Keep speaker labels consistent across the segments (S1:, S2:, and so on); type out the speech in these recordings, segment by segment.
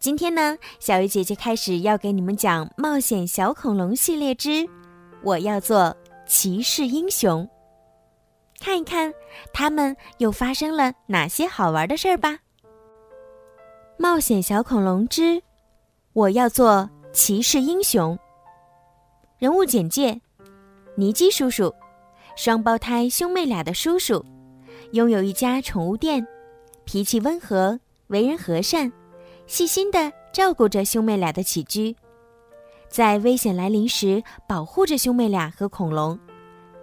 S1: 今天呢，小鱼姐姐开始要给你们讲《冒险小恐龙》系列之“我要做骑士英雄”。看一看他们又发生了哪些好玩的事儿吧。《冒险小恐龙》之“我要做骑士英雄”。人物简介：尼基叔叔，双胞胎兄妹俩的叔叔，拥有一家宠物店，脾气温和，为人和善。细心的照顾着兄妹俩的起居，在危险来临时保护着兄妹俩和恐龙，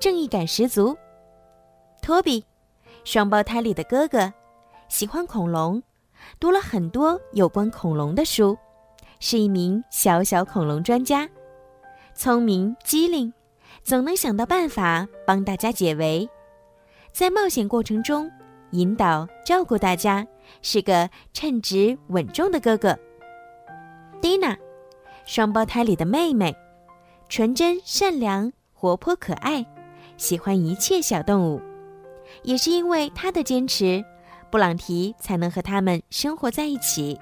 S1: 正义感十足。托比，双胞胎里的哥哥，喜欢恐龙，读了很多有关恐龙的书，是一名小小恐龙专家，聪明机灵，总能想到办法帮大家解围，在冒险过程中引导照顾大家。是个称职稳重的哥哥。蒂娜，双胞胎里的妹妹，纯真善良、活泼可爱，喜欢一切小动物。也是因为她的坚持，布朗提才能和他们生活在一起。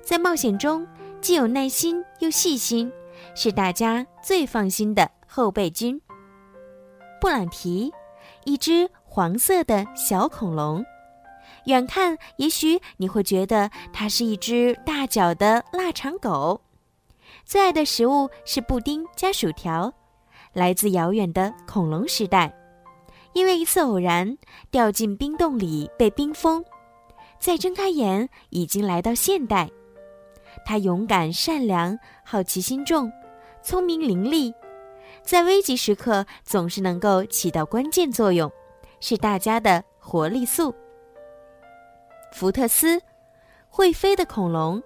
S1: 在冒险中，既有耐心又细心，是大家最放心的后备军。布朗提，一只黄色的小恐龙。远看，也许你会觉得它是一只大脚的腊肠狗，最爱的食物是布丁加薯条，来自遥远的恐龙时代，因为一次偶然掉进冰洞里被冰封，再睁开眼已经来到现代。它勇敢善良，好奇心重，聪明伶俐，在危急时刻总是能够起到关键作用，是大家的活力素。福特斯，会飞的恐龙，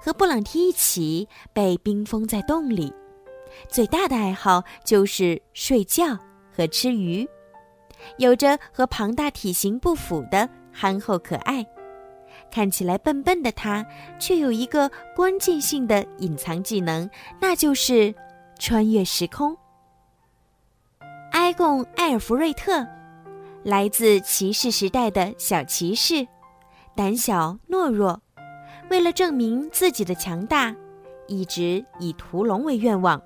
S1: 和布朗提一起被冰封在洞里。最大的爱好就是睡觉和吃鱼，有着和庞大体型不符的憨厚可爱。看起来笨笨的他，却有一个关键性的隐藏技能，那就是穿越时空。埃贡·艾尔弗瑞特，来自骑士时代的小骑士。胆小懦弱，为了证明自己的强大，一直以屠龙为愿望。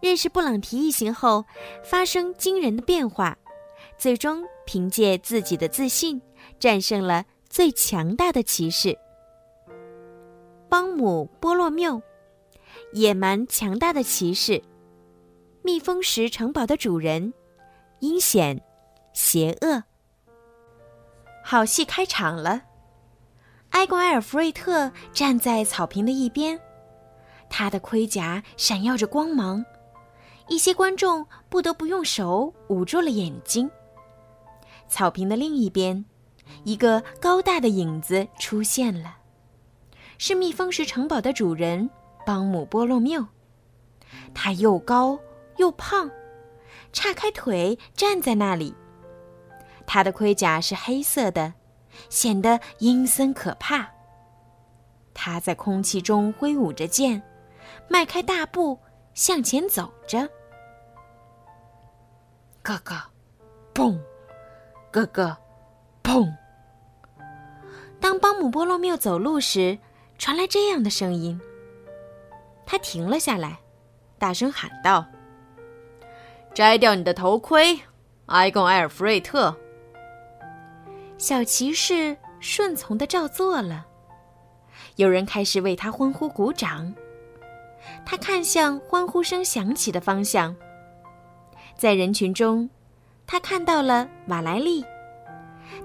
S1: 认识布朗提一行后，发生惊人的变化，最终凭借自己的自信，战胜了最强大的骑士邦姆波洛缪，野蛮强大的骑士，蜜蜂石城堡的主人，阴险邪恶。好戏开场了。埃贡·埃尔弗瑞特站在草坪的一边，他的盔甲闪耀着光芒，一些观众不得不用手捂住了眼睛。草坪的另一边，一个高大的影子出现了，是蜜蜂石城堡的主人邦姆波洛缪。他又高又胖，叉开腿站在那里，他的盔甲是黑色的。显得阴森可怕。他在空气中挥舞着剑，迈开大步向前走着。咯咯，砰！咯咯，砰！当邦姆波洛缪走路时，传来这样的声音。他停了下来，大声喊道：“摘掉你的头盔，埃贡·埃尔弗瑞特！”小骑士顺从的照做了，有人开始为他欢呼鼓掌。他看向欢呼声响起的方向，在人群中，他看到了瓦莱丽，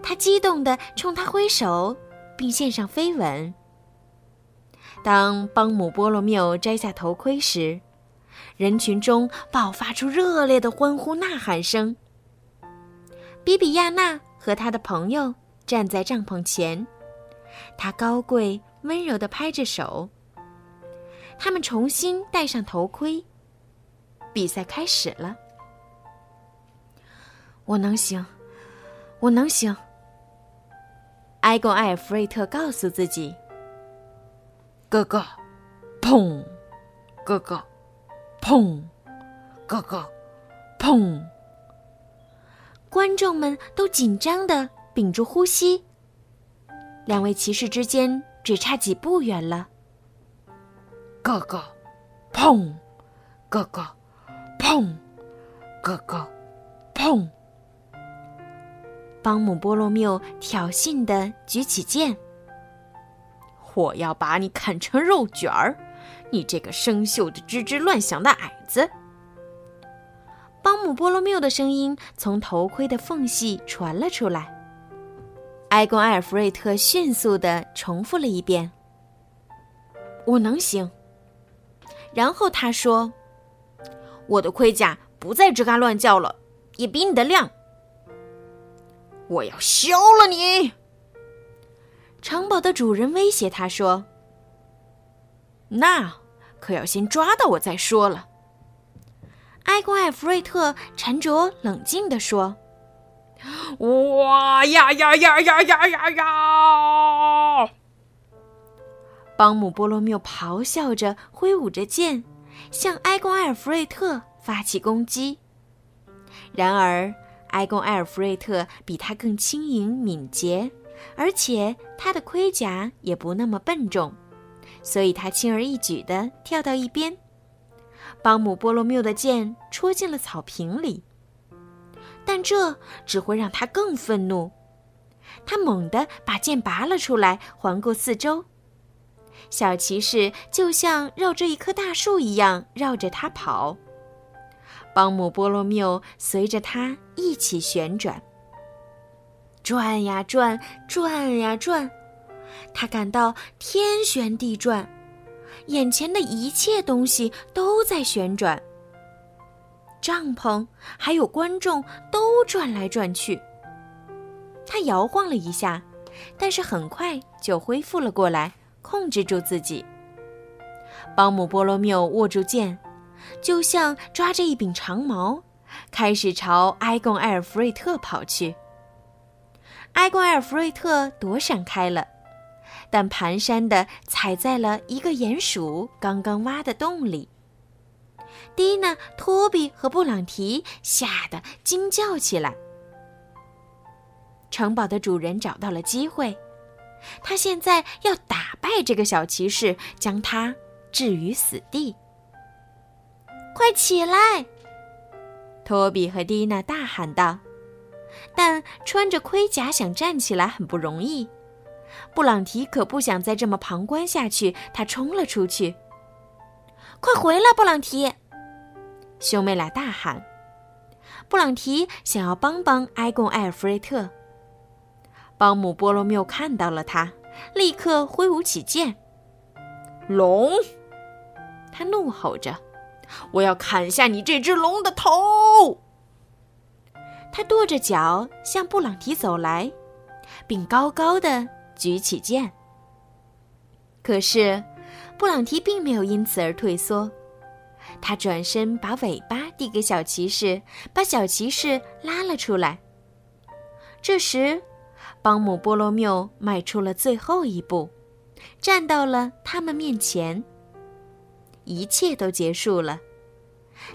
S1: 他激动地冲他挥手，并献上飞吻。当邦姆波罗缪摘下头盔时，人群中爆发出热烈的欢呼呐喊声。比比亚娜。和他的朋友站在帐篷前，他高贵温柔地拍着手。他们重新戴上头盔，比赛开始了。我能行，我能行。埃贡·艾尔弗瑞特告诉自己：“
S2: 哥哥，砰！哥哥，砰！哥哥，砰！”
S1: 观众们都紧张的屏住呼吸。两位骑士之间只差几步远了。
S2: 哥哥，砰！哥哥，砰！哥哥，砰！
S1: 邦姆波罗缪挑衅的举起剑：“
S2: 我要把你砍成肉卷儿，你这个生锈的、吱吱乱响的矮子！”
S1: 邦姆波罗缪的声音从头盔的缝隙传了出来。埃贡·埃尔弗瑞特迅速的重复了一遍：“我能行。”然后他说：“
S2: 我的盔甲不再吱嘎乱叫了，也比你的亮。”我要削了你！
S1: 城堡的主人威胁他说：“
S2: 那可要先抓到我再说了。”
S1: 埃贡·艾弗瑞特沉着冷静地说：“
S2: 哇呀呀呀呀呀呀呀！”
S1: 邦姆波罗缪咆哮着，挥舞着剑，向埃贡·艾尔弗瑞特发起攻击。然而，埃贡·埃尔弗瑞特比他更轻盈敏捷，而且他的盔甲也不那么笨重，所以他轻而易举地跳到一边。邦姆波罗缪的剑戳进了草坪里，但这只会让他更愤怒。他猛地把剑拔了出来，环顾四周，小骑士就像绕着一棵大树一样绕着他跑。邦姆波罗缪随着他一起旋转，转呀转，转呀转，他感到天旋地转，眼前的一切东西都在旋转，帐篷还有观众都转来转去。他摇晃了一下，但是很快就恢复了过来，控制住自己。邦姆波罗缪握住剑。就像抓着一柄长矛，开始朝埃贡·埃尔弗瑞特跑去。埃贡·埃尔弗瑞特躲闪开了，但蹒跚的踩在了一个鼹鼠刚刚挖的洞里。蒂娜、托比和布朗提吓得惊叫起来。城堡的主人找到了机会，他现在要打败这个小骑士，将他置于死地。快起来！托比和蒂娜大喊道。但穿着盔甲想站起来很不容易。布朗提可不想再这么旁观下去，他冲了出去。快回来，布朗提！兄妹俩大喊。布朗提想要帮帮埃贡·埃尔弗瑞特。邦姆波罗缪看到了他，立刻挥舞起剑。
S2: 龙！
S1: 他怒吼着。
S2: 我要砍下你这只龙的头！
S1: 他跺着脚向布朗提走来，并高高的举起剑。可是，布朗提并没有因此而退缩，他转身把尾巴递给小骑士，把小骑士拉了出来。这时，邦姆波罗缪迈出了最后一步，站到了他们面前。一切都结束了，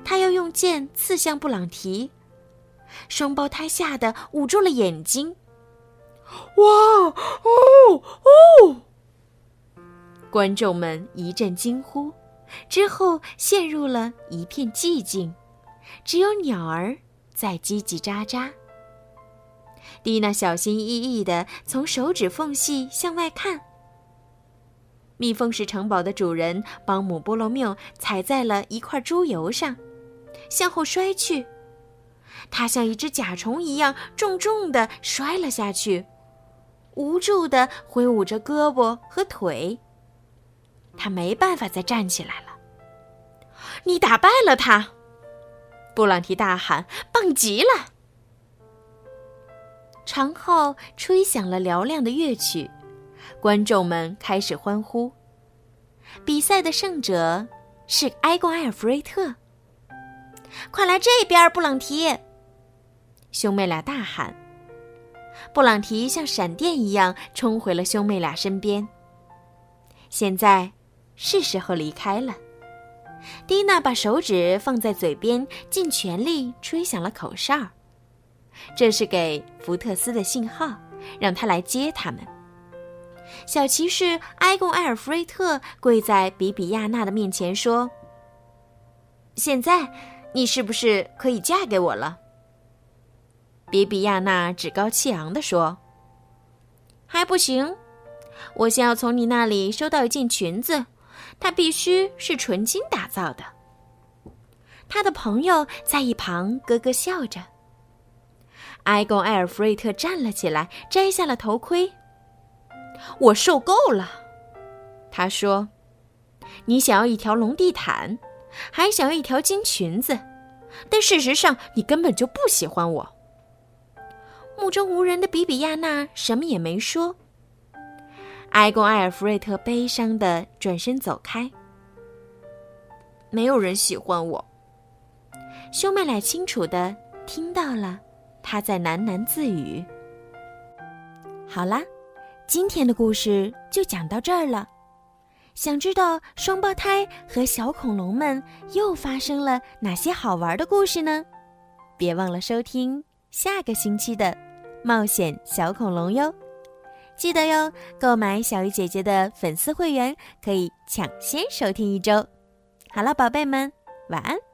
S1: 他要用剑刺向布朗提，双胞胎吓得捂住了眼睛。
S2: 哇哦哦！
S1: 观众们一阵惊呼，之后陷入了一片寂静，只有鸟儿在叽叽喳喳。蒂娜小心翼翼地从手指缝隙向外看。蜜蜂石城堡的主人邦姆波罗缪踩在了一块猪油上，向后摔去。他像一只甲虫一样重重地摔了下去，无助地挥舞着胳膊和腿。他没办法再站起来了。你打败了他！布朗提大喊：“棒极了！”长号吹响了嘹亮的乐曲。观众们开始欢呼。比赛的胜者是埃贡·埃尔弗瑞特。快来这边，布朗提！兄妹俩大喊。布朗提像闪电一样冲回了兄妹俩身边。现在是时候离开了。蒂娜把手指放在嘴边，尽全力吹响了口哨，这是给福特斯的信号，让他来接他们。小骑士埃贡·埃尔弗瑞特跪在比比亚娜的面前说：“现在，你是不是可以嫁给我了？”比比亚娜趾高气昂地说：“还不行，我先要从你那里收到一件裙子，它必须是纯金打造的。”他的朋友在一旁咯咯笑着。埃贡·埃尔弗瑞特站了起来，摘下了头盔。“我受够了。”他说，“你想要一条龙地毯，还想要一条金裙子，但事实上你根本就不喜欢我。”目中无人的比比亚娜什么也没说。埃贡·埃尔弗瑞特悲伤的转身走开。没有人喜欢我。兄妹俩清楚的听到了他在喃喃自语。好啦，今天的故事就讲到这儿了。想知道双胞胎和小恐龙们又发生了哪些好玩的故事呢？别忘了收听下个星期的。冒险小恐龙哟，记得哟！购买小鱼姐姐的粉丝会员可以抢先收听一周。好了，宝贝们，晚安。